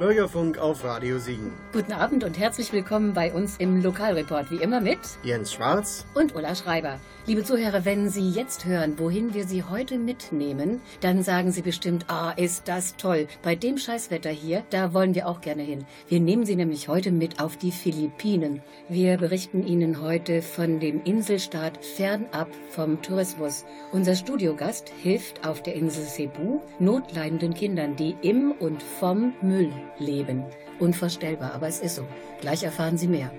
Bürgerfunk auf Radio Siegen. Guten Abend und herzlich willkommen bei uns im Lokalreport, wie immer mit Jens Schwarz und Ulla Schreiber. Liebe Zuhörer, wenn Sie jetzt hören, wohin wir Sie heute mitnehmen, dann sagen Sie bestimmt, ah, ist das toll. Bei dem Scheißwetter hier, da wollen wir auch gerne hin. Wir nehmen Sie nämlich heute mit auf die Philippinen. Wir berichten Ihnen heute von dem Inselstaat fernab vom Tourismus. Unser Studiogast hilft auf der Insel Cebu notleidenden Kindern, die im und vom Müll leben. Unvorstellbar, aber es ist so. Gleich erfahren Sie mehr.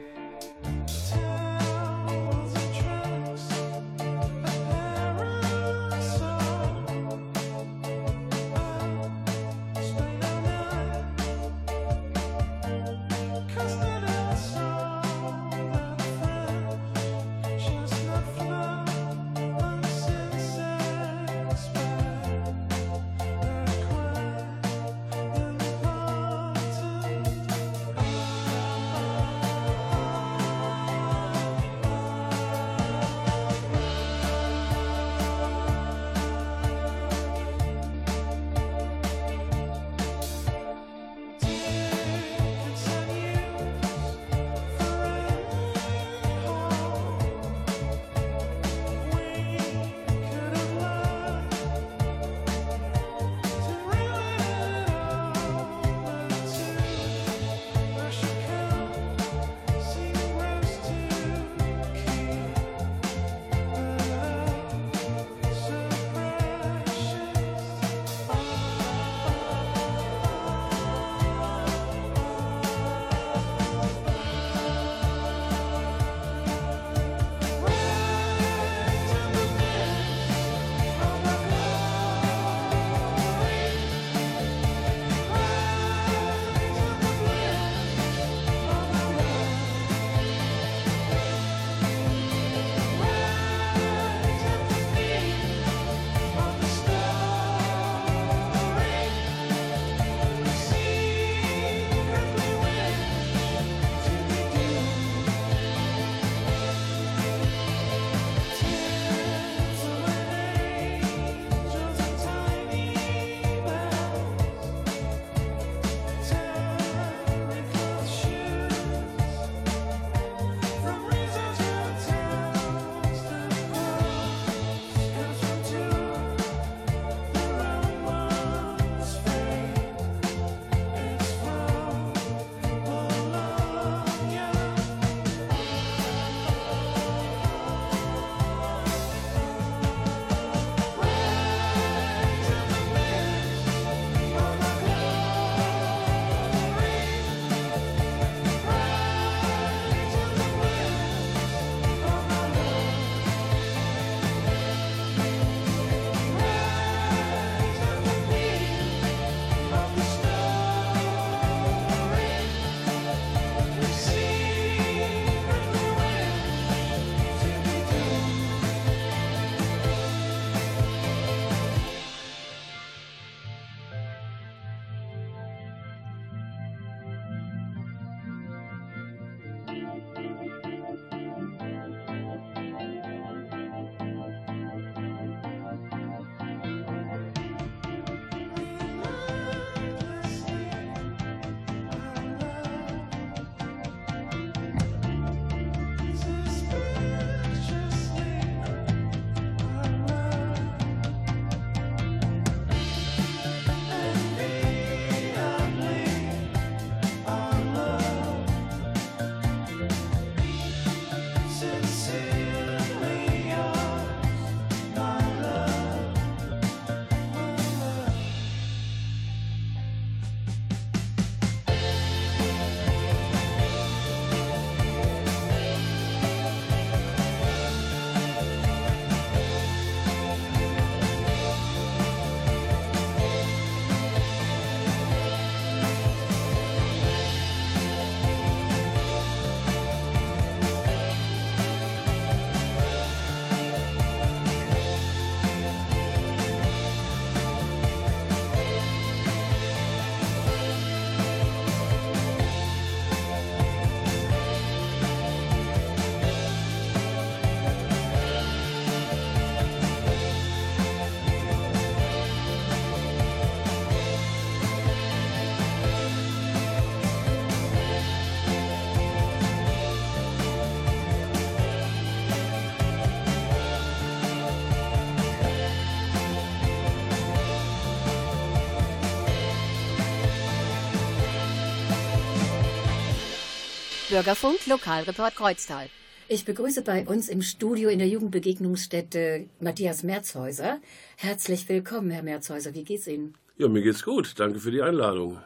Bürgerfunk Lokalreport Kreuztal. Ich begrüße bei uns im Studio in der Jugendbegegnungsstätte Matthias Merzhäuser. Herzlich willkommen, Herr Merzhäuser. Wie geht's Ihnen? Ja, mir geht's gut. Danke für die Einladung.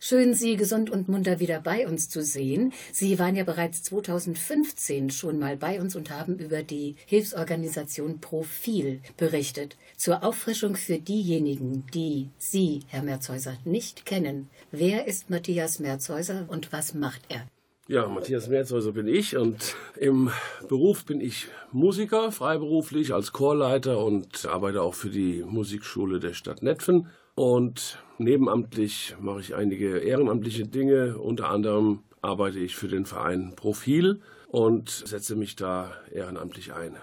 Schön, Sie gesund und munter wieder bei uns zu sehen. Sie waren ja bereits 2015 schon mal bei uns und haben über die Hilfsorganisation Profil berichtet. Zur Auffrischung für diejenigen, die Sie, Herr Merzhäuser, nicht kennen. Wer ist Matthias Merzhäuser und was macht er? Ja, Matthias Merzhäuser bin ich und im Beruf bin ich Musiker, freiberuflich als Chorleiter und arbeite auch für die Musikschule der Stadt Netfen und nebenamtlich mache ich einige ehrenamtliche Dinge. Unter anderem arbeite ich für den Verein Profil und setze mich da ehrenamtlich ein.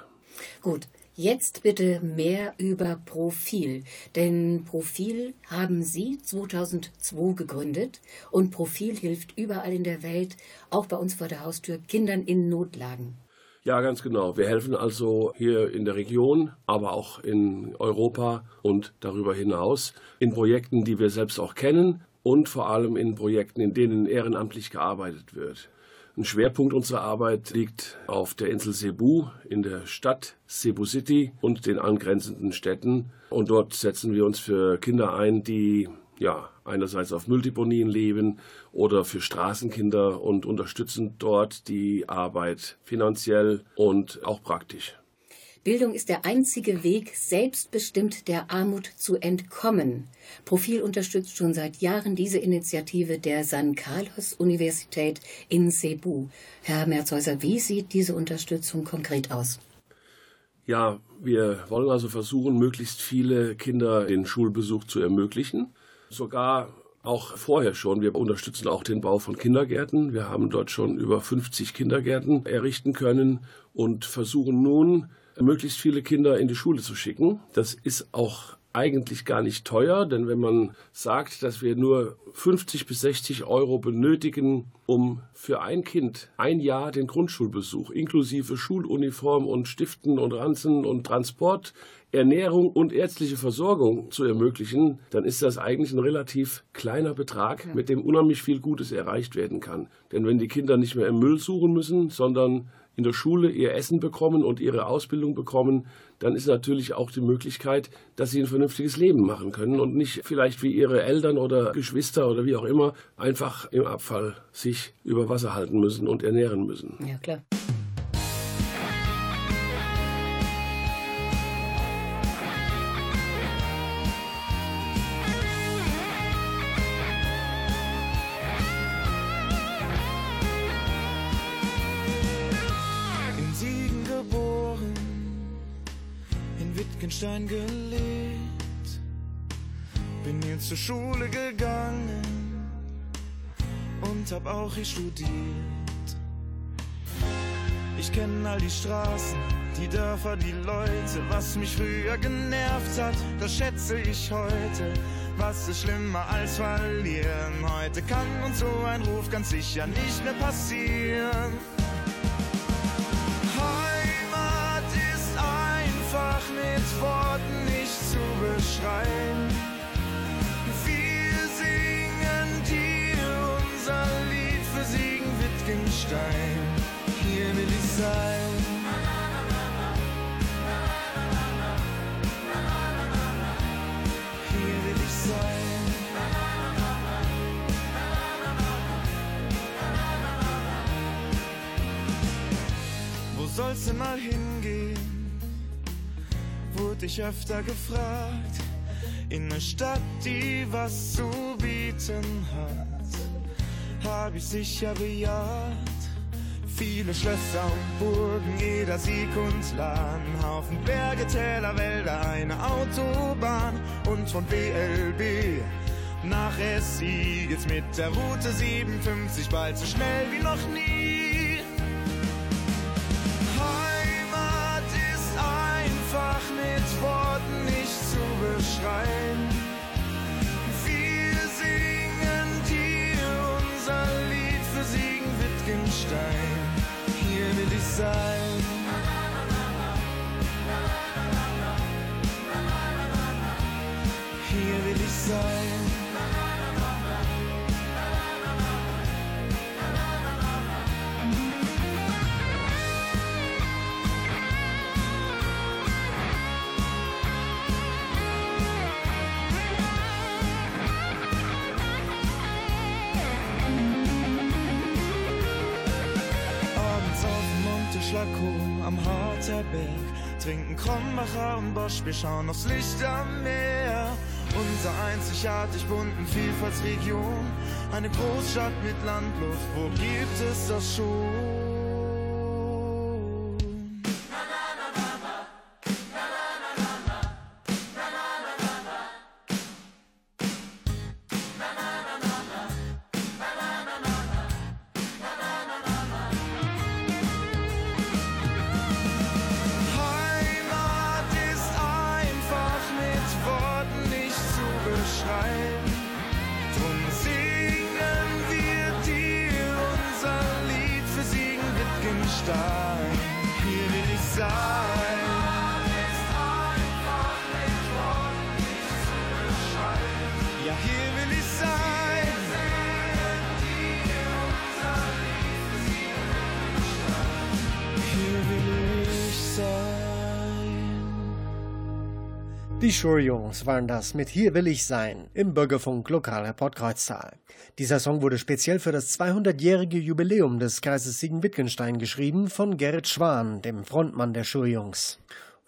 Gut, Jetzt bitte mehr über Profil, denn Profil haben Sie 2002 gegründet und Profil hilft überall in der Welt, auch bei uns vor der Haustür, Kindern in Notlagen. Ja, ganz genau. Wir helfen also hier in der Region, aber auch in Europa und darüber hinaus in Projekten, die wir selbst auch kennen und vor allem in Projekten, in denen ehrenamtlich gearbeitet wird. Ein Schwerpunkt unserer Arbeit liegt auf der Insel Cebu in der Stadt Cebu City und den angrenzenden Städten. Und dort setzen wir uns für Kinder ein, die ja, einerseits auf Mülldeponien leben oder für Straßenkinder und unterstützen dort die Arbeit finanziell und auch praktisch. Bildung ist der einzige Weg, selbstbestimmt der Armut zu entkommen. Profil unterstützt schon seit Jahren diese Initiative der San Carlos Universität in Cebu. Herr Merzhäuser, wie sieht diese Unterstützung konkret aus? Ja, wir wollen also versuchen, möglichst viele Kinder den Schulbesuch zu ermöglichen sogar auch vorher schon. Wir unterstützen auch den Bau von Kindergärten. Wir haben dort schon über 50 Kindergärten errichten können und versuchen nun, möglichst viele Kinder in die Schule zu schicken. Das ist auch eigentlich gar nicht teuer, denn wenn man sagt, dass wir nur 50 bis 60 Euro benötigen, um für ein Kind ein Jahr den Grundschulbesuch inklusive Schuluniform und Stiften und Ranzen und Transport Ernährung und ärztliche Versorgung zu ermöglichen, dann ist das eigentlich ein relativ kleiner Betrag, mit dem unheimlich viel Gutes erreicht werden kann. Denn wenn die Kinder nicht mehr im Müll suchen müssen, sondern in der Schule ihr Essen bekommen und ihre Ausbildung bekommen, dann ist natürlich auch die Möglichkeit, dass sie ein vernünftiges Leben machen können und nicht vielleicht wie ihre Eltern oder Geschwister oder wie auch immer einfach im Abfall sich über Wasser halten müssen und ernähren müssen. Ja, klar. Stein gelegt, bin hier zur Schule gegangen und hab auch hier studiert. Ich kenne all die Straßen, die Dörfer, die Leute, was mich früher genervt hat, das schätze ich heute. Was ist schlimmer als verlieren? Heute kann uns so ein Ruf ganz sicher nicht mehr passieren. Worten nicht zu beschreiben. Wir singen dir unser Lied für Siegen Wittgenstein. Hier will ich sein. Hier will ich sein. Wo soll's denn mal hingehen? Wurde ich öfter gefragt. In ne Stadt, die was zu bieten hat, hab ich sicher bejaht. Viele Schlösser und Burgen, jeder Sieg und Laden, Haufen Berge, Täler, Wälder, eine Autobahn und von BLB nach SI geht's mit der Route 57 bald so schnell wie noch nie. Worten nicht zu beschreiben. Wir singen dir unser Lied für Siegen Wittgenstein. Hier will ich sein. Hier will ich sein. Trinken Krombacher und Bosch, wir schauen aufs Licht am Meer. Unser einzigartig bunten Vielfaltsregion, eine Großstadt mit Landluft, wo gibt es das schon? Die Schurjungs waren das mit Hier will ich sein im Bürgerfunk Lokalreport Kreuztal. Dieser Song wurde speziell für das 200-jährige Jubiläum des Kreises Siegen-Wittgenstein geschrieben von Gerrit Schwan, dem Frontmann der Schurjungs.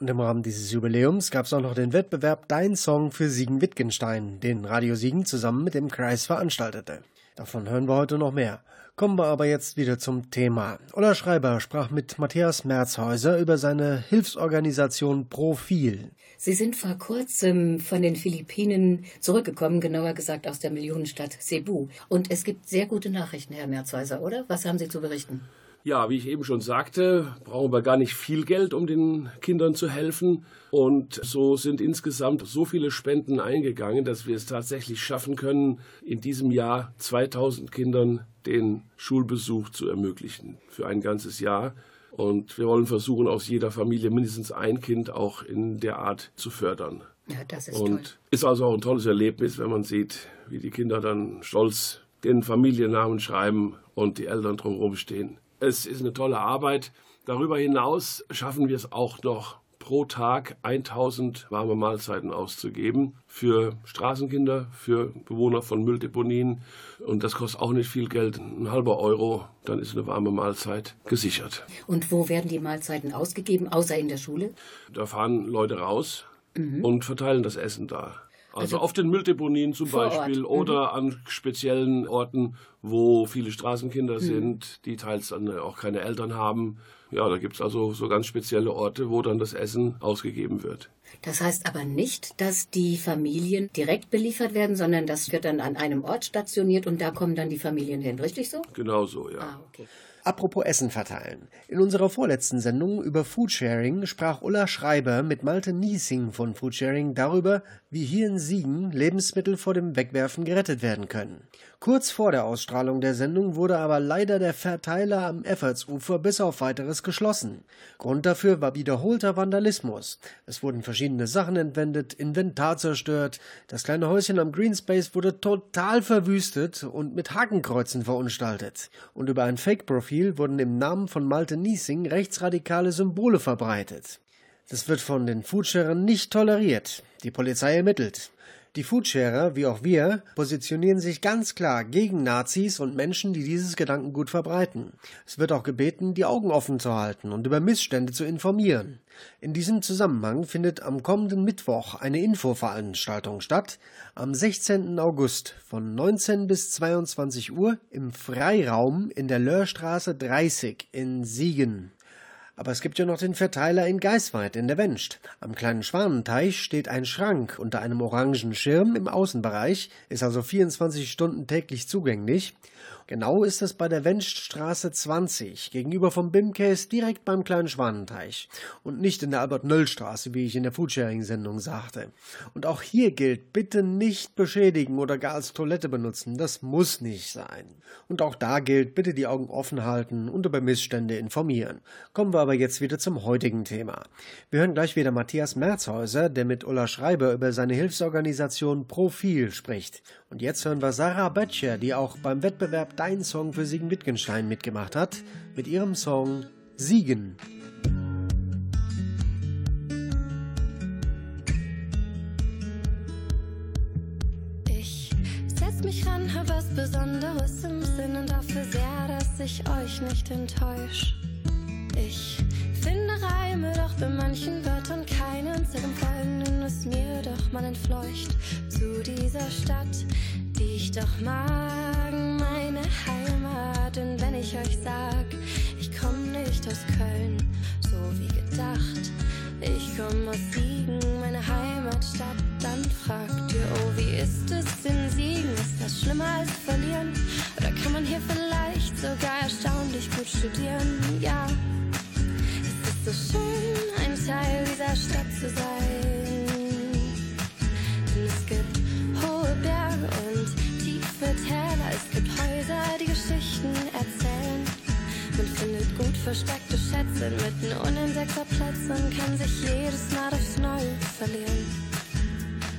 Und im Rahmen dieses Jubiläums gab es auch noch den Wettbewerb Dein Song für Siegen-Wittgenstein, den Radio Siegen zusammen mit dem Kreis veranstaltete. Davon hören wir heute noch mehr. Kommen wir aber jetzt wieder zum Thema. Ola Schreiber sprach mit Matthias Merzhäuser über seine Hilfsorganisation Profil. Sie sind vor kurzem von den Philippinen zurückgekommen, genauer gesagt aus der Millionenstadt Cebu. Und es gibt sehr gute Nachrichten, Herr Merzhäuser, oder? Was haben Sie zu berichten? Ja, wie ich eben schon sagte, brauchen wir gar nicht viel Geld, um den Kindern zu helfen. Und so sind insgesamt so viele Spenden eingegangen, dass wir es tatsächlich schaffen können, in diesem Jahr 2000 Kindern den Schulbesuch zu ermöglichen für ein ganzes Jahr. Und wir wollen versuchen, aus jeder Familie mindestens ein Kind auch in der Art zu fördern. Ja, das ist Und toll. ist also auch ein tolles Erlebnis, wenn man sieht, wie die Kinder dann stolz den Familiennamen schreiben und die Eltern drumherum stehen. Es ist eine tolle Arbeit. Darüber hinaus schaffen wir es auch noch pro Tag 1000 warme Mahlzeiten auszugeben für Straßenkinder, für Bewohner von Mülldeponien. Und das kostet auch nicht viel Geld, ein halber Euro, dann ist eine warme Mahlzeit gesichert. Und wo werden die Mahlzeiten ausgegeben, außer in der Schule? Da fahren Leute raus und verteilen das Essen da. Also, Also auf den Mülldeponien zum. Beispiel Mhm. oder an speziellen Orten, wo viele Straßenkinder sind, die teils dann auch keine Eltern haben. Ja, da gibt es also so ganz spezielle Orte, wo dann das Essen ausgegeben wird. Das heißt aber nicht, dass die Familien direkt beliefert werden, sondern das wird dann an einem Ort stationiert und da kommen dann die Familien hin. Richtig so? Genau so, ja. Ah, okay. Apropos Essen verteilen. In unserer vorletzten Sendung über Foodsharing sprach Ulla Schreiber mit Malte Niesing von Foodsharing darüber, wie hier in Siegen Lebensmittel vor dem Wegwerfen gerettet werden können. Kurz vor der Ausstrahlung der Sendung wurde aber leider der Verteiler am Effortsufer bis auf weiteres geschlossen. Grund dafür war wiederholter Vandalismus. Es wurden verschiedene Sachen entwendet, Inventar zerstört, das kleine Häuschen am Greenspace wurde total verwüstet und mit Hakenkreuzen verunstaltet. Und über ein Fake-Profil wurden im Namen von Malte Niesing rechtsradikale Symbole verbreitet. Das wird von den Foodsharern nicht toleriert. Die Polizei ermittelt. Die Foodsharer, wie auch wir, positionieren sich ganz klar gegen Nazis und Menschen, die dieses Gedankengut verbreiten. Es wird auch gebeten, die Augen offen zu halten und über Missstände zu informieren. In diesem Zusammenhang findet am kommenden Mittwoch eine Infoveranstaltung statt, am 16. August von 19 bis 22 Uhr im Freiraum in der Löhrstraße 30 in Siegen. Aber es gibt ja noch den Verteiler in Geisweit in der Wenscht. Am kleinen Schwanenteich steht ein Schrank unter einem orangen Schirm im Außenbereich, ist also 24 Stunden täglich zugänglich. Genau ist es bei der Wenschstraße 20, gegenüber vom BIM-Case direkt beim kleinen Schwanenteich. Und nicht in der Albert-Nöll-Straße, wie ich in der Foodsharing-Sendung sagte. Und auch hier gilt, bitte nicht beschädigen oder gar als Toilette benutzen. Das muss nicht sein. Und auch da gilt, bitte die Augen offen halten und über Missstände informieren. Kommen wir aber jetzt wieder zum heutigen Thema. Wir hören gleich wieder Matthias Merzhäuser, der mit Ulla Schreiber über seine Hilfsorganisation Profil spricht. Und jetzt hören wir Sarah Böttcher, die auch beim Wettbewerb Dein Song für Siegen Wittgenstein mitgemacht hat, mit ihrem Song Siegen. Ich setz mich ran, hab was Besonderes im Sinn und dafür sehr, dass ich euch nicht enttäusch. Ich finde Reime, doch bei manchen Wörtern keinen. Dem Folgenden ist mir doch mal entfleucht zu dieser Stadt, die ich doch mag, meine Heimat. Und wenn ich euch sag, ich komm nicht aus Köln, so wie gedacht, ich komm aus Siegen, meine Heimatstadt, dann fragt ihr, oh, wie ist es in Siegen? Ist das schlimmer als verlieren? Oder kann man hier vielleicht sogar erstaunlich gut studieren? Ja, es ist so schön, ein Teil dieser Stadt zu sein. Gut versteckte Schätze mitten unentdeckter Plätze und kann sich jedes Mal aufs Neue verlieren.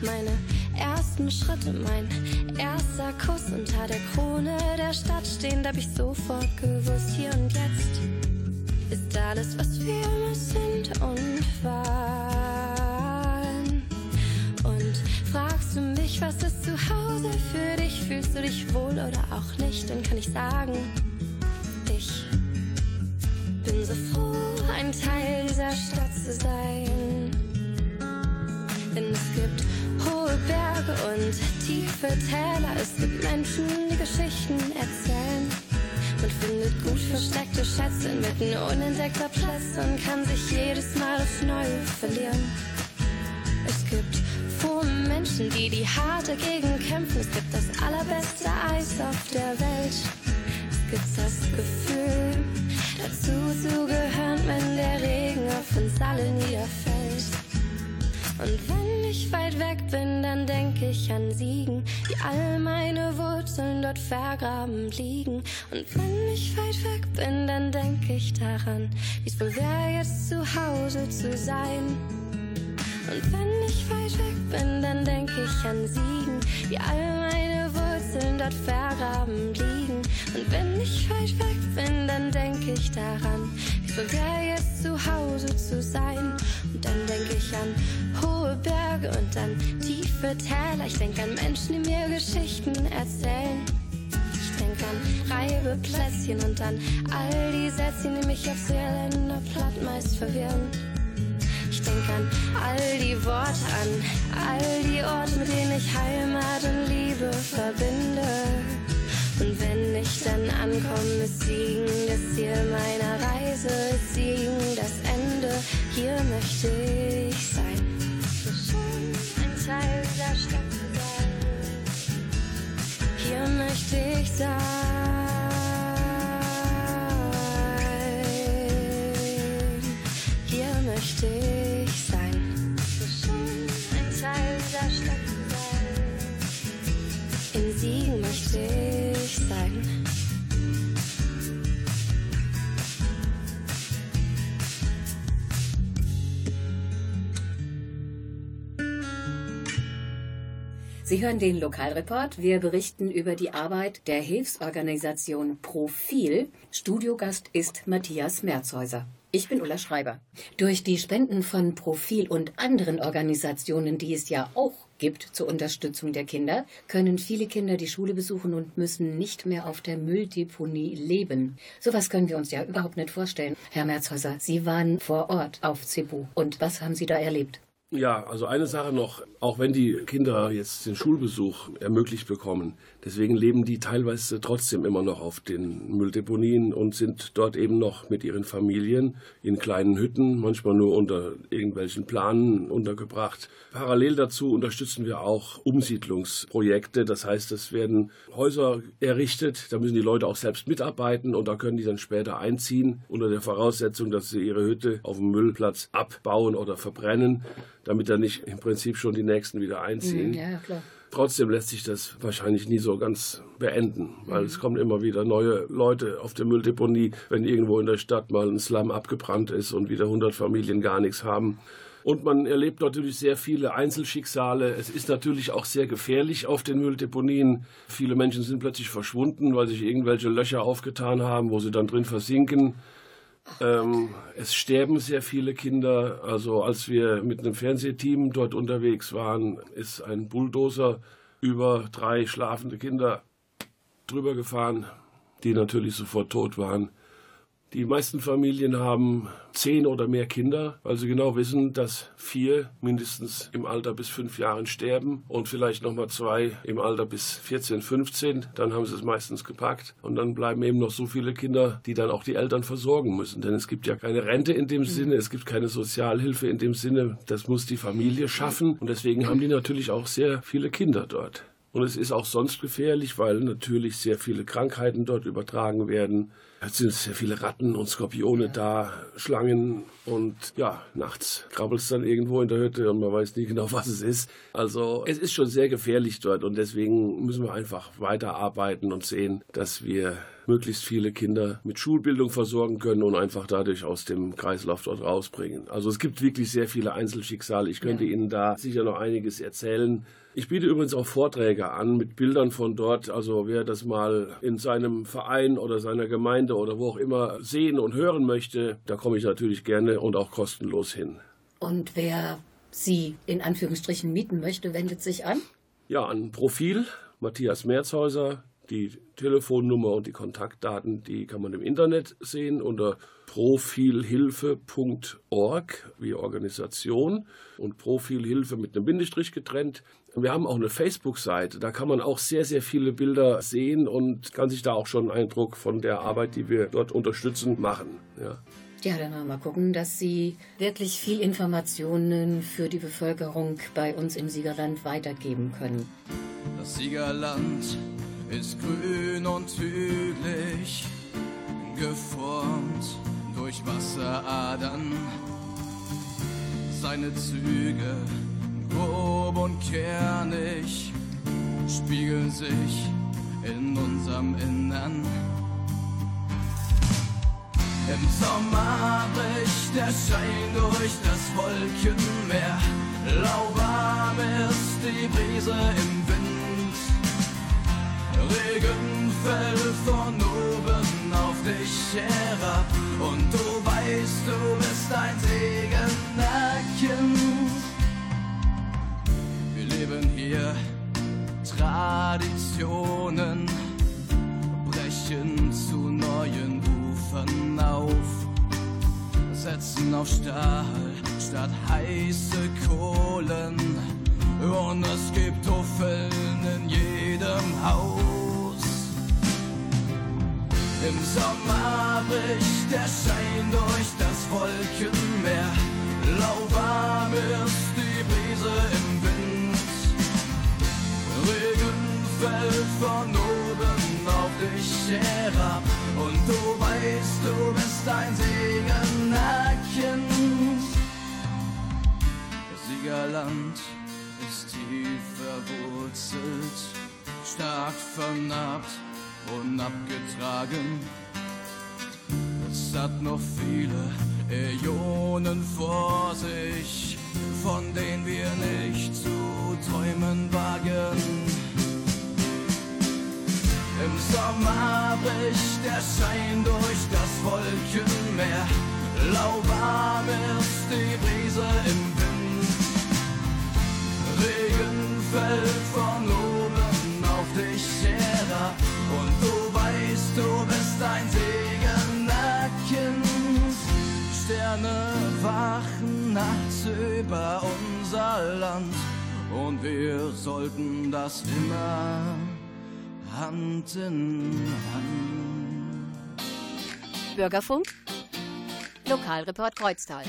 Meine ersten Schritte, mein erster Kuss unter der Krone der Stadt stehen, da hab ich sofort gewusst, hier und jetzt ist alles, was wir immer sind und waren. Und fragst du mich, was ist zu Hause für dich? Fühlst du dich wohl oder auch nicht? Dann kann ich sagen, so froh, ein Teil dieser Stadt zu sein. Denn es gibt hohe Berge und tiefe Täler. Es gibt Menschen, die Geschichten erzählen. Man findet gut versteckte Schätze mitten unentdeckter Plätze und kann sich jedes Mal aufs Neue verlieren. Es gibt frohe Menschen, die die hart dagegen kämpfen. Es gibt das allerbeste Eis auf der Welt. Es gibt das Gefühl, dazu zu gehören, wenn der Regen auf uns alle niederfällt. Und wenn ich weit weg bin, dann denke ich an Siegen, wie all meine Wurzeln dort vergraben liegen. Und wenn ich weit weg bin, dann denke ich daran, wie es wohl wäre, jetzt zu Hause zu sein. Und wenn ich weit weg bin, dann denke ich an Siegen, wie all meine Wurzeln dort vergraben liegen. Und wenn ich weit weg bin, dann denke ich daran, wie wohl wäre, jetzt zu Hause zu sein. Und dann denke ich an hohe Berge und dann tiefe Täler. Ich denke an Menschen, die mir Geschichten erzählen. Ich denke an Reibeplätzchen und an all die Sätzchen, die mich aufs Irländer platt meist verwirren. Ich denke an all die Worte, an all die Orte, mit denen ich Heimat und Liebe verbinde. Und wenn ich dann ankomme, ist Siegen das Ziel meiner Reise, ist Siegen das Ende. Hier möchte ich sein. Ein Teil dieser Stadt sein. Hier möchte ich sein. Hier möchte ich sein. Ein Teil dieser Stadt sein. In Siegen möchte ich Sie hören den Lokalreport. Wir berichten über die Arbeit der Hilfsorganisation Profil. Studiogast ist Matthias Merzhäuser. Ich bin Ulla Schreiber. Durch die Spenden von Profil und anderen Organisationen, die es ja auch gibt zur Unterstützung der Kinder, können viele Kinder die Schule besuchen und müssen nicht mehr auf der Mülldeponie leben. Sowas können wir uns ja überhaupt nicht vorstellen. Herr Merzhäuser, Sie waren vor Ort auf Cebu. Und was haben Sie da erlebt? Ja, also eine Sache noch, auch wenn die Kinder jetzt den Schulbesuch ermöglicht bekommen, deswegen leben die teilweise trotzdem immer noch auf den Mülldeponien und sind dort eben noch mit ihren Familien in kleinen Hütten, manchmal nur unter irgendwelchen Planen untergebracht. Parallel dazu unterstützen wir auch Umsiedlungsprojekte, das heißt, es werden Häuser errichtet, da müssen die Leute auch selbst mitarbeiten und da können die dann später einziehen, unter der Voraussetzung, dass sie ihre Hütte auf dem Müllplatz abbauen oder verbrennen damit dann nicht im Prinzip schon die Nächsten wieder einziehen. Ja, klar. Trotzdem lässt sich das wahrscheinlich nie so ganz beenden, weil es kommen immer wieder neue Leute auf der Mülldeponie, wenn irgendwo in der Stadt mal ein Slum abgebrannt ist und wieder 100 Familien gar nichts haben. Und man erlebt natürlich sehr viele Einzelschicksale. Es ist natürlich auch sehr gefährlich auf den Mülldeponien. Viele Menschen sind plötzlich verschwunden, weil sich irgendwelche Löcher aufgetan haben, wo sie dann drin versinken. Ähm, es sterben sehr viele Kinder. Also als wir mit einem Fernsehteam dort unterwegs waren, ist ein Bulldozer über drei schlafende Kinder drüber gefahren, die natürlich sofort tot waren. Die meisten Familien haben zehn oder mehr Kinder, weil sie genau wissen, dass vier mindestens im Alter bis fünf Jahren sterben und vielleicht nochmal zwei im Alter bis 14, 15. Dann haben sie es meistens gepackt und dann bleiben eben noch so viele Kinder, die dann auch die Eltern versorgen müssen. Denn es gibt ja keine Rente in dem Sinne, es gibt keine Sozialhilfe in dem Sinne. Das muss die Familie schaffen und deswegen haben die natürlich auch sehr viele Kinder dort. Und es ist auch sonst gefährlich, weil natürlich sehr viele Krankheiten dort übertragen werden. Es sind sehr viele Ratten und Skorpione da, Schlangen und ja, nachts krabbelt es dann irgendwo in der Hütte und man weiß nie genau, was es ist. Also es ist schon sehr gefährlich dort und deswegen müssen wir einfach weiterarbeiten und sehen, dass wir möglichst viele Kinder mit Schulbildung versorgen können und einfach dadurch aus dem Kreislauf dort rausbringen. Also es gibt wirklich sehr viele Einzelschicksale. Ich könnte ja. Ihnen da sicher noch einiges erzählen. Ich biete übrigens auch Vorträge an mit Bildern von dort. Also wer das mal in seinem Verein oder seiner Gemeinde oder wo auch immer sehen und hören möchte, da komme ich natürlich gerne und auch kostenlos hin. Und wer Sie in Anführungsstrichen mieten möchte, wendet sich an? Ja, an Profil Matthias Merzhäuser. Die Telefonnummer und die Kontaktdaten, die kann man im Internet sehen unter profilhilfe.org wie Organisation und Profilhilfe mit einem Bindestrich getrennt. Wir haben auch eine Facebook-Seite, da kann man auch sehr, sehr viele Bilder sehen und kann sich da auch schon einen Eindruck von der Arbeit, die wir dort unterstützen, machen. Ja. Ja, dann mal gucken, dass Sie wirklich viel Informationen für die Bevölkerung bei uns im Siegerland weitergeben können. Das Siegerland ist grün und hügelig, geformt durch Wasseradern. Seine Züge, grob und kernig, spiegeln sich in unserem Innern. Im Sommer bricht der Schein durch das Wolkenmeer. Lauwarm ist die Brise im. Regen fällt von oben auf dich herab. Und du weißt, du bist ein Segen, Wir leben hier Traditionen, brechen zu neuen Ufern auf, setzen auf Stahl statt heiße Kohlen. Und es gibt Huffeln in jedem Haus. Im Sommer bricht der Schein durch das Wolkenmeer. Lauwarm ist die Brise im Wind. Regen fällt von oben auf dich herab. Und du weißt, du bist ein Segen, Siegerland ist tief verwurzelt, stark vernarbt und abgetragen. Es hat noch viele Äonen vor sich, von denen wir nicht zu träumen wagen. Im Sommer bricht der Schein durch das Wolkenmeer. Lauwarm ist die Brise im Regen fällt von oben wachen nachts über unser Land und wir sollten das immer Hand in Hand. Bürgerfunk, Lokalreport Kreuztal.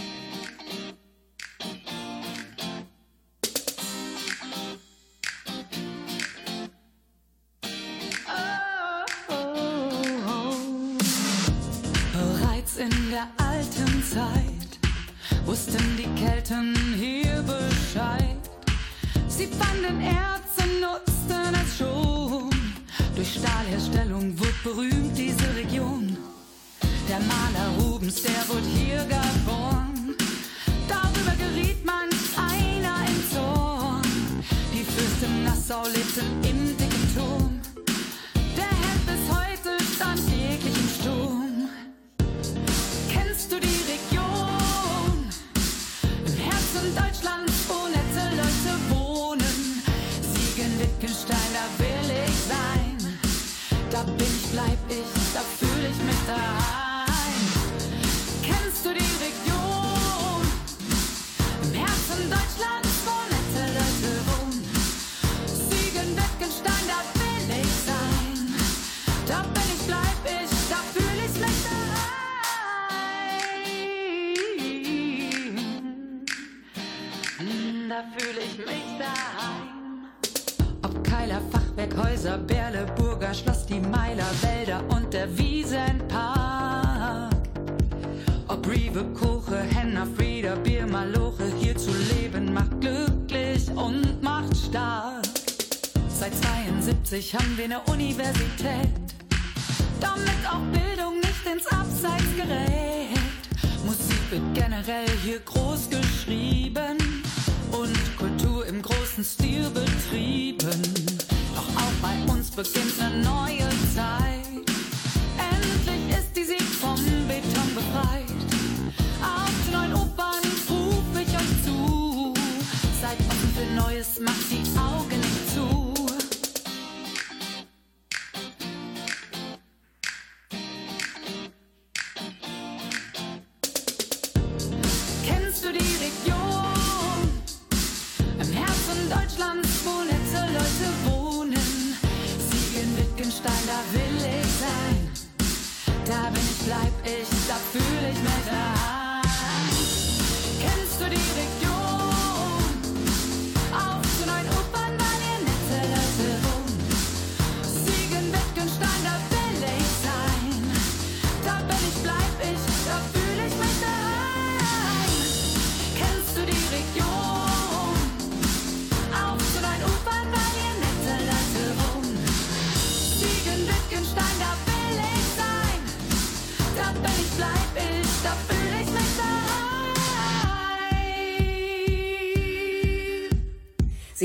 Maler Rubens, der wurde hier geboren. Darüber geriet man einer in Zorn. Die Fürstin Nassau lebten im dicken Turm. Der Held bis heute stand täglich im Sturm. Da bin ich, bleib ich, da fühle ich mich daheim. Fachwerkhäuser, Berle, Burger, Schloss, die Meiler, Wälder und der Wiesenpark. Ob Rewe, Koche, Henna, Frieda, Bier, Maloche, hier zu leben macht glücklich und macht stark. Seit 72 haben wir eine Universität, damit auch Bildung nicht ins Abseits gerät. Musik wird generell hier groß geschrieben und Kultur im großen Stil betrieben. Doch auch bei uns beginnt eine neue Zeit. Endlich ist die Sieg vom Beton befreit. Auf neuen Opern ruf ich euch zu. Seid offen für Neues, macht die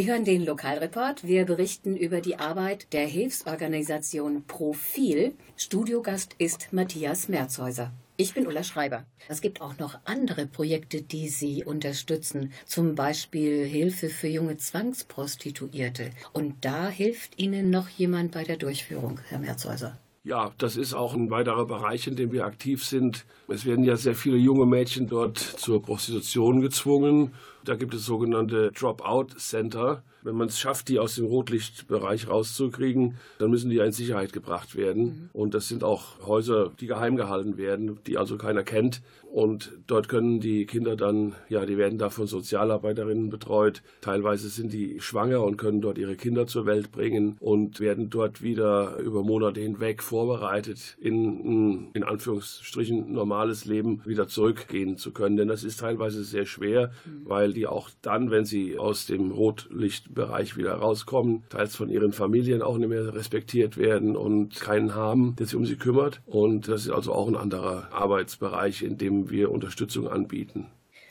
Sie hören den Lokalreport. Wir berichten über die Arbeit der Hilfsorganisation Profil. Studiogast ist Matthias Merzhäuser. Ich bin Ulla Schreiber. Es gibt auch noch andere Projekte, die Sie unterstützen. Zum Beispiel Hilfe für junge Zwangsprostituierte. Und da hilft Ihnen noch jemand bei der Durchführung, Herr Merzhäuser. Ja, das ist auch ein weiterer Bereich, in dem wir aktiv sind. Es werden ja sehr viele junge Mädchen dort zur Prostitution gezwungen. Da gibt es sogenannte Dropout-Center. Wenn man es schafft, die aus dem Rotlichtbereich rauszukriegen, dann müssen die ja in Sicherheit gebracht werden. Und das sind auch Häuser, die geheim gehalten werden, die also keiner kennt. Und dort können die Kinder dann, ja, die werden da von Sozialarbeiterinnen betreut. Teilweise sind die schwanger und können dort ihre Kinder zur Welt bringen und werden dort wieder über Monate hinweg vorbereitet, in ein, in Anführungsstrichen normales Leben wieder zurückgehen zu können. Denn das ist teilweise sehr schwer, weil die auch dann, wenn sie aus dem Rotlichtbereich wieder rauskommen, teils von ihren Familien auch nicht mehr respektiert werden und keinen haben, der sich um sie kümmert. Und das ist also auch ein anderer Arbeitsbereich, in dem wir Unterstützung anbieten.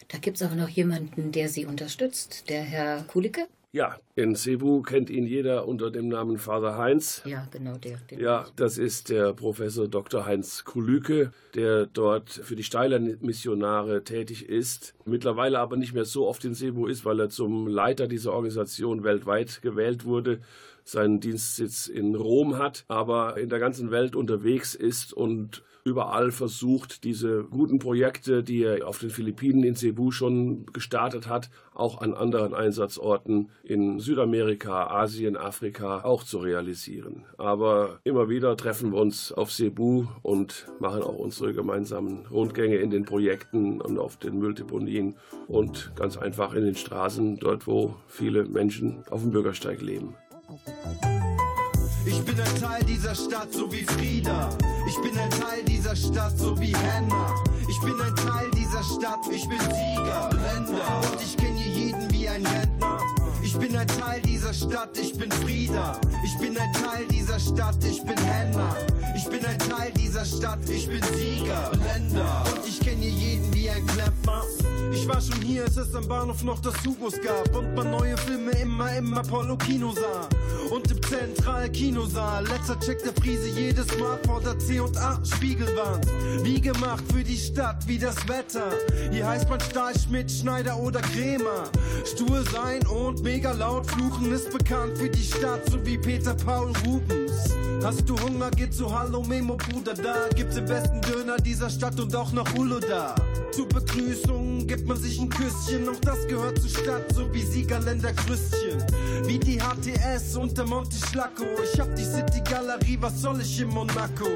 Da gibt es auch noch jemanden, der Sie unterstützt, der Herr Kulicke. Ja, in Cebu kennt ihn jeder unter dem Namen Vater Heinz. Ja, genau der. Ja, das ist der Professor Dr. Heinz Kulüke, der dort für die Steiler Missionare tätig ist. Mittlerweile aber nicht mehr so oft in Cebu ist, weil er zum Leiter dieser Organisation weltweit gewählt wurde, seinen Dienstsitz in Rom hat, aber in der ganzen Welt unterwegs ist und überall versucht, diese guten Projekte, die er auf den Philippinen in Cebu schon gestartet hat, auch an anderen Einsatzorten in Südamerika, Asien, Afrika auch zu realisieren. Aber immer wieder treffen wir uns auf Cebu und machen auch unsere gemeinsamen Rundgänge in den Projekten und auf den Mülldeponien und ganz einfach in den Straßen, dort wo viele Menschen auf dem Bürgersteig leben. Ich bin ein Teil dieser Stadt, so wie Frieda. Ich bin ein Teil dieser Stadt, so wie Hannah. Ich bin ein Teil dieser Stadt, ich bin Sieger, Blender. Und ich kenne jeden wie ein Rentner. Ich bin ein Teil dieser Stadt, ich bin Frieda. Ich bin ein Teil dieser Stadt, ich bin Hannah. Ich bin ein Teil dieser Stadt, ich bin Sieger, Blender. Und ich kenne hier jeden wie ein Klempner. Ich war schon hier, als es am Bahnhof noch das Zugos gab und man neue Filme immer im Apollo Kino sah. Und im Zentral Kinosaal, letzter Check der Prise jedes Mal vor der C&A Spiegelwand. Wie gemacht für die Stadt, wie das Wetter. Hier heißt man Stahlschmidt, Schneider oder Krämer. Stur sein und mega laut fluchen ist bekannt für die Stadt, so wie Peter Paul Rubens. Hast du Hunger, geh zu Hallo Memo Bruder, da gibt's den besten Döner dieser Stadt und auch noch Ulo da. Zur Begrüßung gibt man sich ein Küsschen, auch das gehört zur Stadt, so wie Siegerländer Krüstchen. Wie die HTS und der Monte Schlacko. Ich hab die City Galerie, was soll ich in Monaco?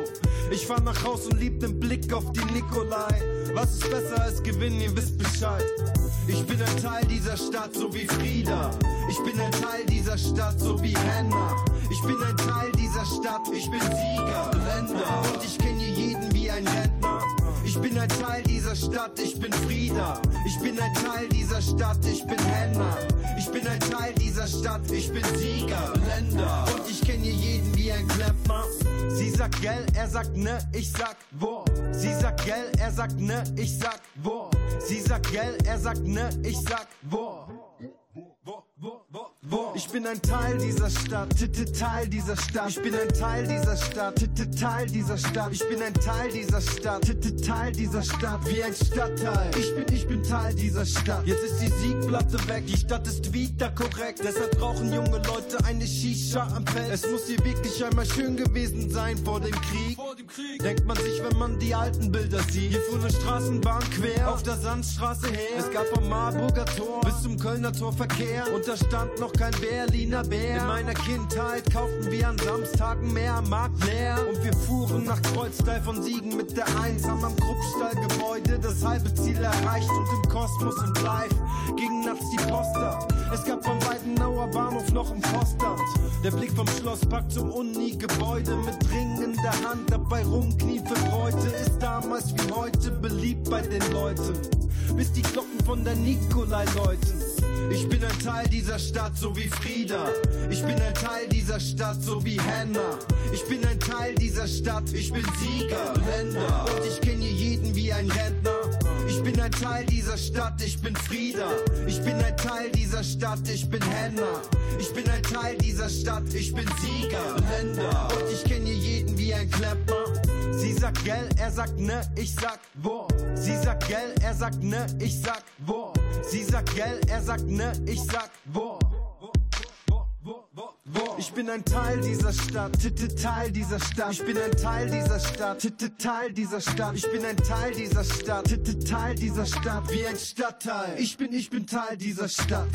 Ich fahr nach Haus und lieb den Blick auf die Nikolai. Was ist besser als gewinnen, ihr wisst Bescheid. Ich bin ein Teil dieser Stadt, so wie Frieda. Ich bin ein Teil dieser Stadt, so wie Hannah. Ich bin ein Teil dieser Stadt, ich bin Sieger, Länder. Und ich kenne jeden wie ein Rentner. Ich bin ein Teil dieser Stadt, ich bin Frieda. Ich bin ein Teil dieser Stadt, ich bin Hannah. Ich bin ein Teil dieser Stadt, ich bin Sieger, Länder. Und ich kenne jeden wie ein Klempner. Sie sagt gell, er sagt ne, ich sag wo. Sie sagt gell, er sagt ne, ich sag wo. Sie sagt gell, er sagt ne, ich sag wo. Ich bin ein Teil dieser Stadt, Teil dieser Stadt. Ich bin ein Teil dieser Stadt, Teil dieser Stadt. Ich bin ein Teil dieser Stadt, Teil dieser Stadt. Wie ein Stadtteil. Ich bin, ich bin Teil dieser Stadt. Jetzt ist die Siegplatte weg, die Stadt ist wieder korrekt. Deshalb brauchen junge Leute eine Shisha am Feld. Es muss hier wirklich einmal schön gewesen sein vor dem Krieg. Denkt man sich, wenn man die alten Bilder sieht. Hier fuhr eine Straßenbahn quer auf der Sandstraße her. Es gab vom Marburger Tor bis zum Kölner Tor Verkehr. Und da stand noch kein Berliner Bär. In meiner Kindheit kauften wir an Samstagen mehr Markt leer. Und wir fuhren nach Kreuzteil von Siegen mit der Eins. Haben am Kruppstallgebäude das halbe Ziel erreicht. Und im Kosmos und live gingen nachts die Poster. Es gab vom Weidenauer Bahnhof noch ein Postland. Der Blick vom Schlosspark zum Uni-Gebäude mit Ring in der Hand. Dabei rumknie für Bräute. Ist damals wie heute beliebt bei den Leuten. Bis die Glocken von der Nikolai läuten. Ich bin ein Teil dieser Stadt, so wie Frieda. Ich bin ein Teil dieser Stadt, so wie Hannah. Ich bin ein Teil dieser Stadt, ich bin Sieger, Länder. Und ich kenne jeden wie ein Rentner. Ich bin ein Teil dieser Stadt, ich bin Frieda. Ich bin ein Teil dieser Stadt, ich bin Hannah. Ich bin ein Teil dieser Stadt, ich bin Sieger, Länder. Und ich kenne hier jeden wie ein Klempner. Sie sagt gell, er sagt ne, ich sag wo. Sie sagt gell, er sagt ne, ich sag wo. Sie sagt gell, er sagt ne, ich sag wo. Ich bin ein Teil dieser Stadt, Teil dieser Stadt. Ich bin ein Teil dieser Stadt, Teil dieser Stadt. Ich bin ein Teil dieser Stadt, Teil dieser Stadt. Wie ein Stadtteil. Ich bin, ich bin Teil dieser Stadt.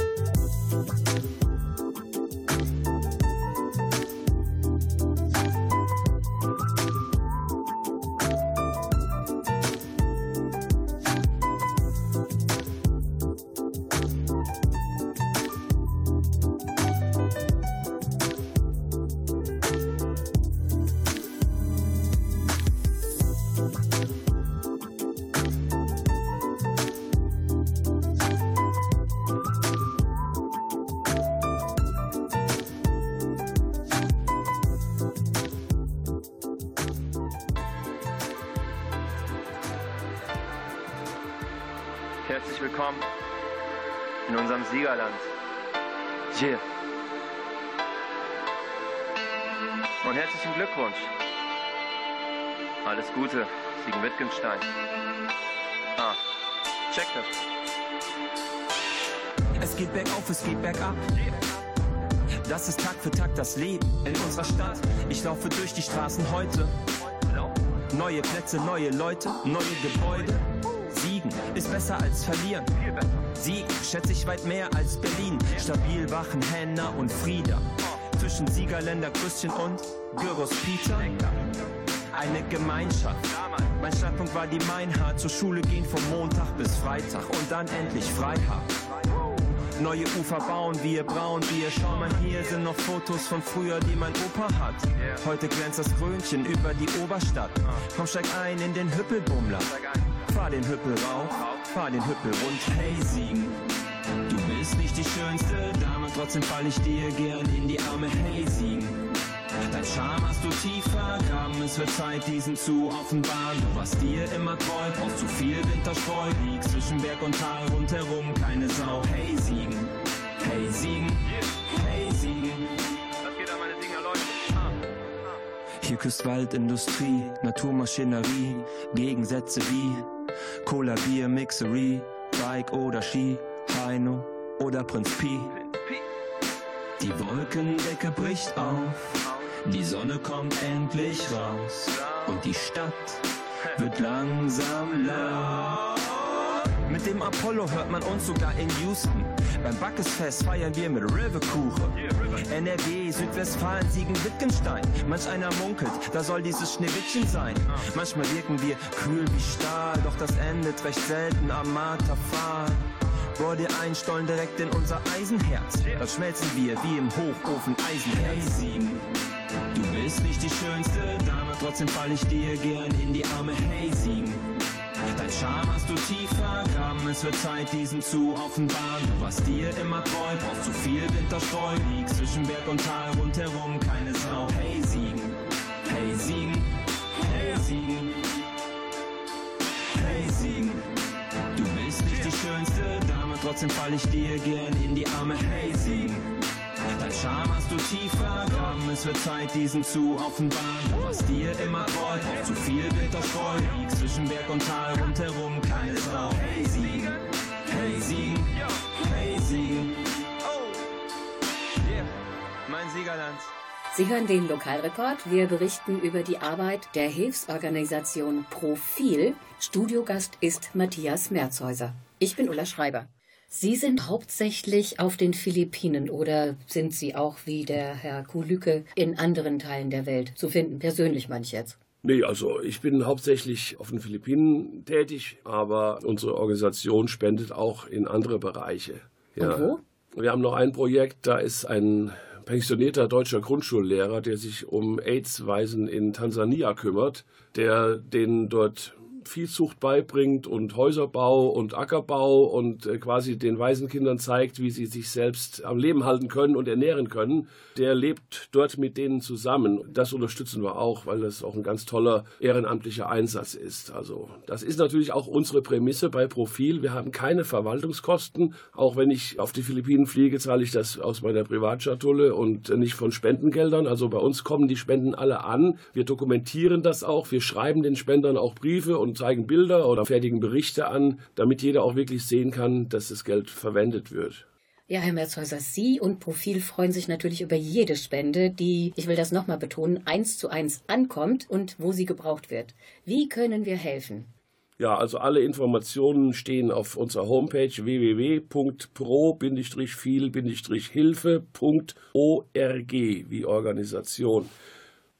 Wittgenstein. Ah, check das. Es geht bergauf, es geht bergab. Das ist Tag für Tag das Leben in unserer Stadt. Ich laufe durch die Straßen heute. Neue Plätze, neue Leute, neue Gebäude. Siegen ist besser als verlieren. Sieg schätze ich weit mehr als Berlin. Stabil wachen Henna und Frieda. Zwischen Siegerländer Christian und Gyros Peter. Eine Gemeinschaft. Mein Startpunkt war die Meinhard. Zur Schule gehen vom Montag bis Freitag und dann endlich Freiheit. Neue Ufer bauen wir, braun wir. Schau mal, hier sind noch Fotos von früher, die mein Opa hat. Heute glänzt das Krönchen über die Oberstadt. Komm, steig ein in den Hüppelbummler. Fahr den Hüppel rauf, fahr den Hüppel rund. Hey Siegen, du bist nicht die schönste Dame, trotzdem fall ich dir gern in die Arme. Hey Siegen, dein Charme hast du tief vergraben. Es wird Zeit, diesen zu offenbaren. Du warst dir immer treu, brauchst zu viel Winterstreu. Liegst zwischen Berg und Tal, rundherum keine Sau. Hey Siegen, hey Siegen, hey Siegen. Das geht an meine Singer, Leute. Hier küsst Waldindustrie, Naturmaschinerie, Gegensätze wie Cola, Bier, Mixery, Bike oder Ski, Heino oder Prinz Pi. Die Wolkendecke bricht auf, die Sonne kommt endlich raus und die Stadt wird langsam laut. Mit dem Apollo hört man uns sogar in Houston. Beim Backesfest feiern wir mit Riverkuchen. NRW, Südwestfalen, Siegen, Wittgenstein. Manch einer munkelt, da soll dieses Schneewittchen sein. Manchmal wirken wir kühl wie Stahl, doch das endet recht selten am Marterpfahl. Bohr dir ein Stollen direkt in unser Eisenherz. Da schmelzen wir wie im Hochofen Eisenherz. Hey, du bist nicht die schönste Dame, trotzdem fall ich dir gern in die Arme. Hey, Siegen. Dein Charme hast du tief vergraben, es wird Zeit, diesen zu offenbaren. Du warst dir immer treu, brauchst zu viel Winterstreu, liegst zwischen Berg und Tal, rundherum keine Sau. Hey Siegen, hey Siegen, hey Siegen, hey Siegen. Du bist nicht die schönste Dame, trotzdem fall ich dir gern in die Arme. Hey Siegen. Dein Charme hast du tief vergraben, es wird Zeit, diesen zu offenbaren. Warst dir immer treu, auch zu viel Winterstreu, liegst zwischen Berg und Tal, rundherum keine Sau. Hey Siegen, hey Siegen, hey Siegen. Oh, yeah, mein Siegerland. Sie hören den Lokalreport. Wir berichten über die Arbeit der Hilfsorganisation Profil. Studiogast ist Matthias Merzhäuser. Ich bin Ulla Schreiber. Sie sind hauptsächlich auf den Philippinen oder sind Sie auch wie der Herr Kulücke in anderen Teilen der Welt zu finden? Persönlich meine ich jetzt. Nee, also ich bin hauptsächlich auf den Philippinen tätig, aber unsere Organisation spendet auch in andere Bereiche. Ja. Und wo? Wir haben noch ein Projekt, da ist ein pensionierter deutscher Grundschullehrer, der sich um AIDS-Waisen in Tansania kümmert, der denen dort Viehzucht beibringt und Häuserbau und Ackerbau und äh, quasi den Waisenkindern zeigt, wie sie sich selbst am Leben halten können und ernähren können, der lebt dort mit denen zusammen. Das unterstützen wir auch, weil das auch ein ganz toller ehrenamtlicher Einsatz ist. Also das ist natürlich auch unsere Prämisse bei Profil. Wir haben keine Verwaltungskosten. Auch wenn ich auf die Philippinen fliege, zahle ich das aus meiner Privatschatulle und nicht von Spendengeldern. Also bei uns kommen die Spenden alle an. Wir dokumentieren das auch. Wir schreiben den Spendern auch Briefe und zeigen Bilder oder fertigen Berichte an, damit jeder auch wirklich sehen kann, dass das Geld verwendet wird. Ja, Herr Merzhäuser, Sie und Profil freuen sich natürlich über jede Spende, die, ich will das nochmal betonen, eins zu eins ankommt und wo sie gebraucht wird. Wie können wir helfen? Ja, also alle Informationen stehen auf unserer Homepage www.pro-viel-hilfe.org wie Organisation.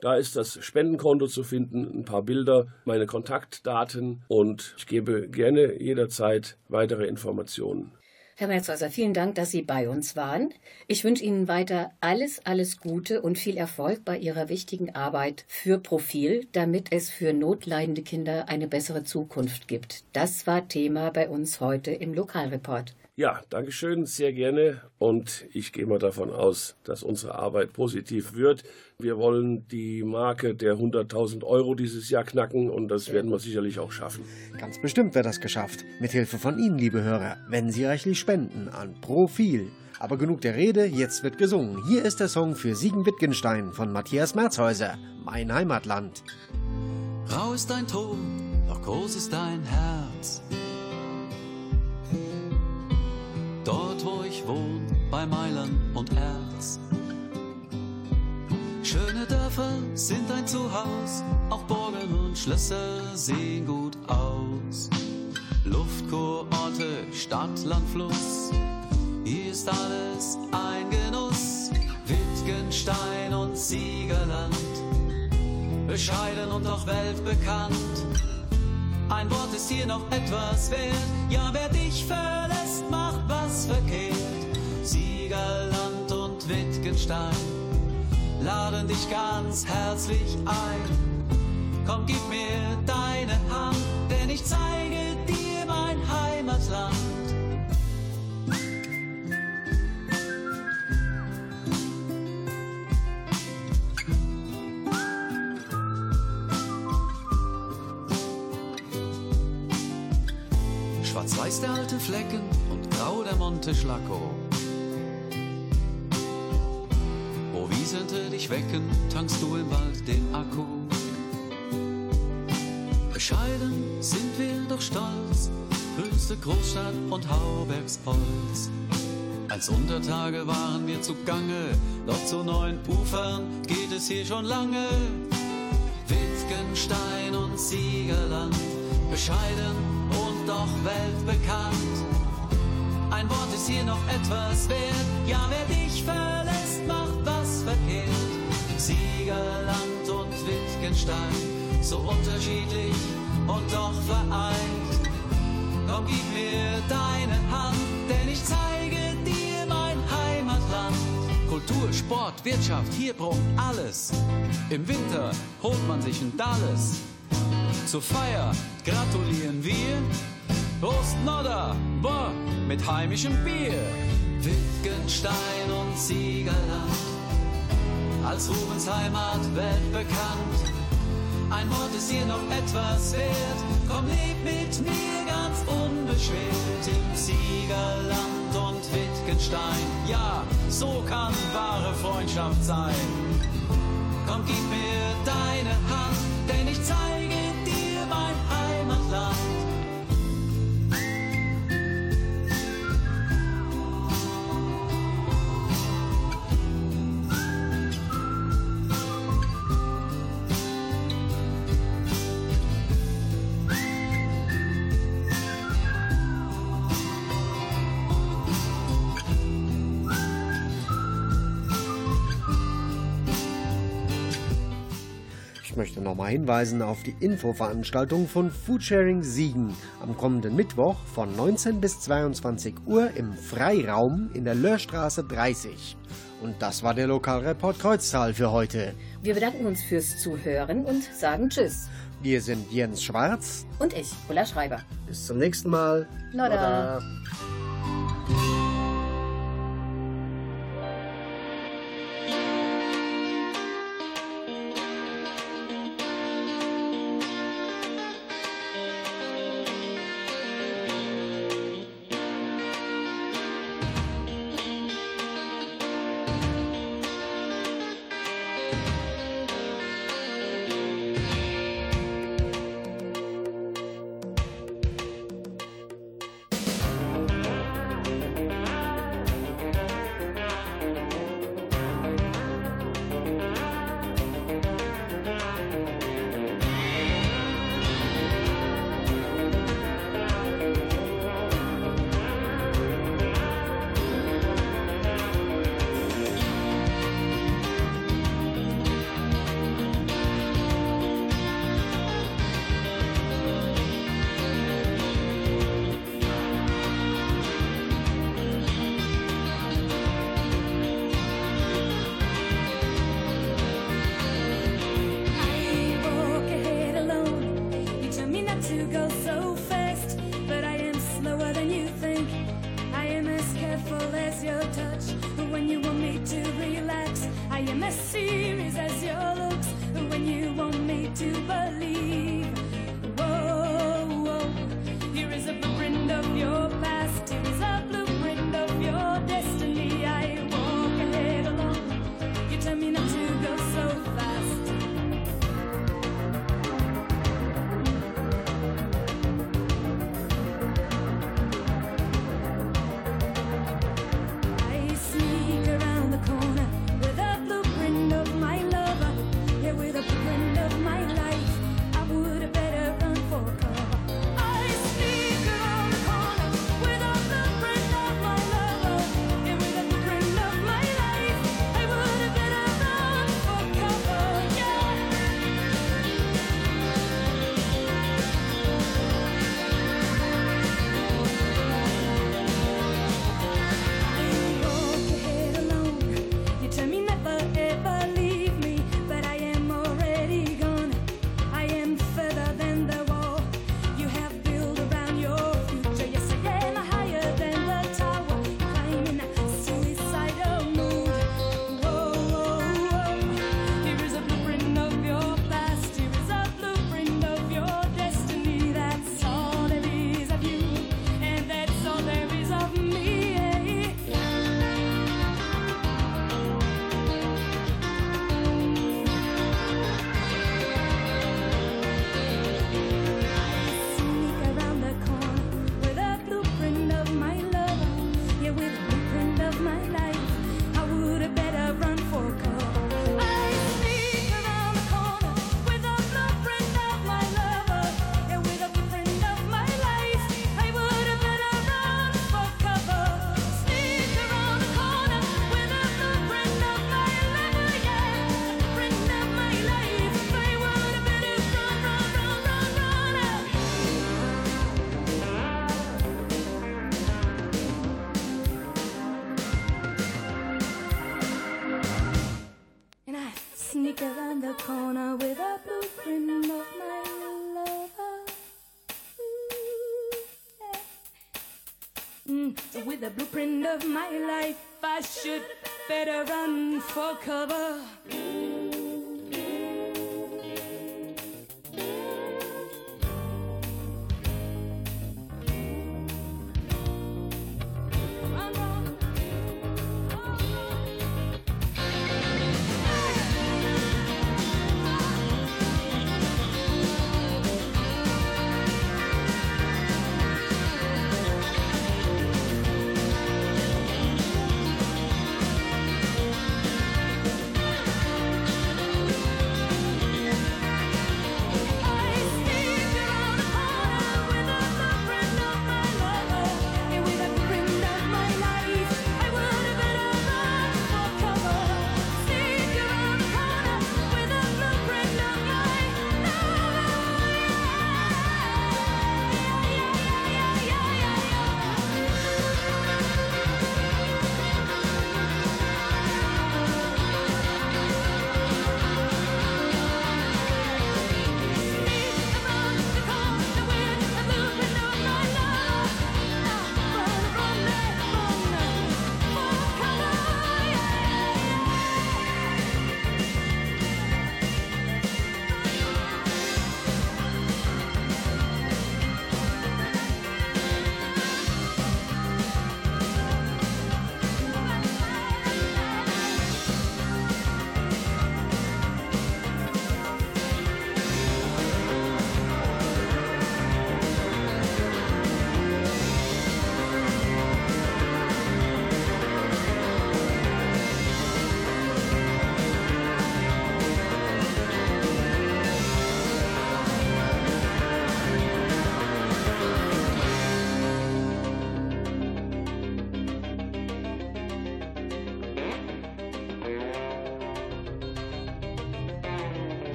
Da ist das Spendenkonto zu finden, ein paar Bilder, meine Kontaktdaten und ich gebe gerne jederzeit weitere Informationen. Herr Merzhäuser, vielen Dank, dass Sie bei uns waren. Ich wünsche Ihnen weiter alles, alles Gute und viel Erfolg bei Ihrer wichtigen Arbeit für Profil, damit es für notleidende Kinder eine bessere Zukunft gibt. Das war Thema bei uns heute im Lokalreport. Ja, Dankeschön, sehr gerne. Und ich gehe mal davon aus, dass unsere Arbeit positiv wird. Wir wollen die Marke der 100.000 Euro dieses Jahr knacken und das werden wir sicherlich auch schaffen. Ganz bestimmt wird das geschafft. Mit Hilfe von Ihnen, liebe Hörer, wenn Sie reichlich spenden an Profil. Aber genug der Rede, jetzt wird gesungen. Hier ist der Song für Siegen Wittgenstein von Matthias Merzhäuser, Mein Heimatland. Rau ist dein Ton, doch groß ist dein Herz. Dort, wo ich wohne, bei Mailand und Erz. Schöne Dörfer sind ein Zuhause, auch Burgen und Schlösser sehen gut aus. Luftkurorte, Stadt, Land, Fluss, hier ist alles ein Genuss. Wittgenstein und Siegerland, bescheiden und doch weltbekannt. Ein Wort ist hier noch etwas wert, ja, wer dich verlässt, macht was verkehrt. Siegerland und Wittgenstein laden dich ganz herzlich ein. Komm, gib mir deine Hand, denn ich zeige dir mein Heimatland. Schwarz-Weiß der alte Flecken und grau der Monte Schlacco. Wo Wiesen dich wecken, tankst du im Wald den Akku. Bescheiden sind wir doch stolz, höchste Großstadt und Haubergsholz. Als Untertage waren wir zugange, doch zu neuen Ufern geht es hier schon lange. Wittgenstein und Siegerland, bescheiden und doch weltbekannt. Ein Wort ist hier noch etwas wert, ja, wer dich verlässt, macht was verkehrt. Siegerland und Wittgenstein, so unterschiedlich und doch vereint. Komm, gib mir deine Hand, denn ich zeige dir mein Heimatland. Kultur, Sport, Wirtschaft, hier brummt alles. Im Winter holt man sich ein Dalles. Zur Feier gratulieren wir. Prost Nodder, boah, mit heimischem Bier. Wittgenstein und Siegerland, als Rubens Heimat weltbekannt. Ein Wort ist hier noch etwas wert, komm leb mit mir ganz unbeschwert im Siegerland und Wittgenstein. Ja, so kann wahre Freundschaft sein. Komm, gib mir deine Hand, denn ich zeige dir mein Heimatland. Nochmal hinweisen auf die Infoveranstaltung von Foodsharing Siegen am kommenden Mittwoch von 19 bis 22 Uhr im Freiraum in der Löhrstraße 30. Und das war der Lokalreport Kreuztal für heute. Wir bedanken uns fürs Zuhören und sagen Tschüss. Wir sind Jens Schwarz Und ich, Ulla Schreiber. Bis zum nächsten Mal. Nodda. sneak of my life, I should better run for cover.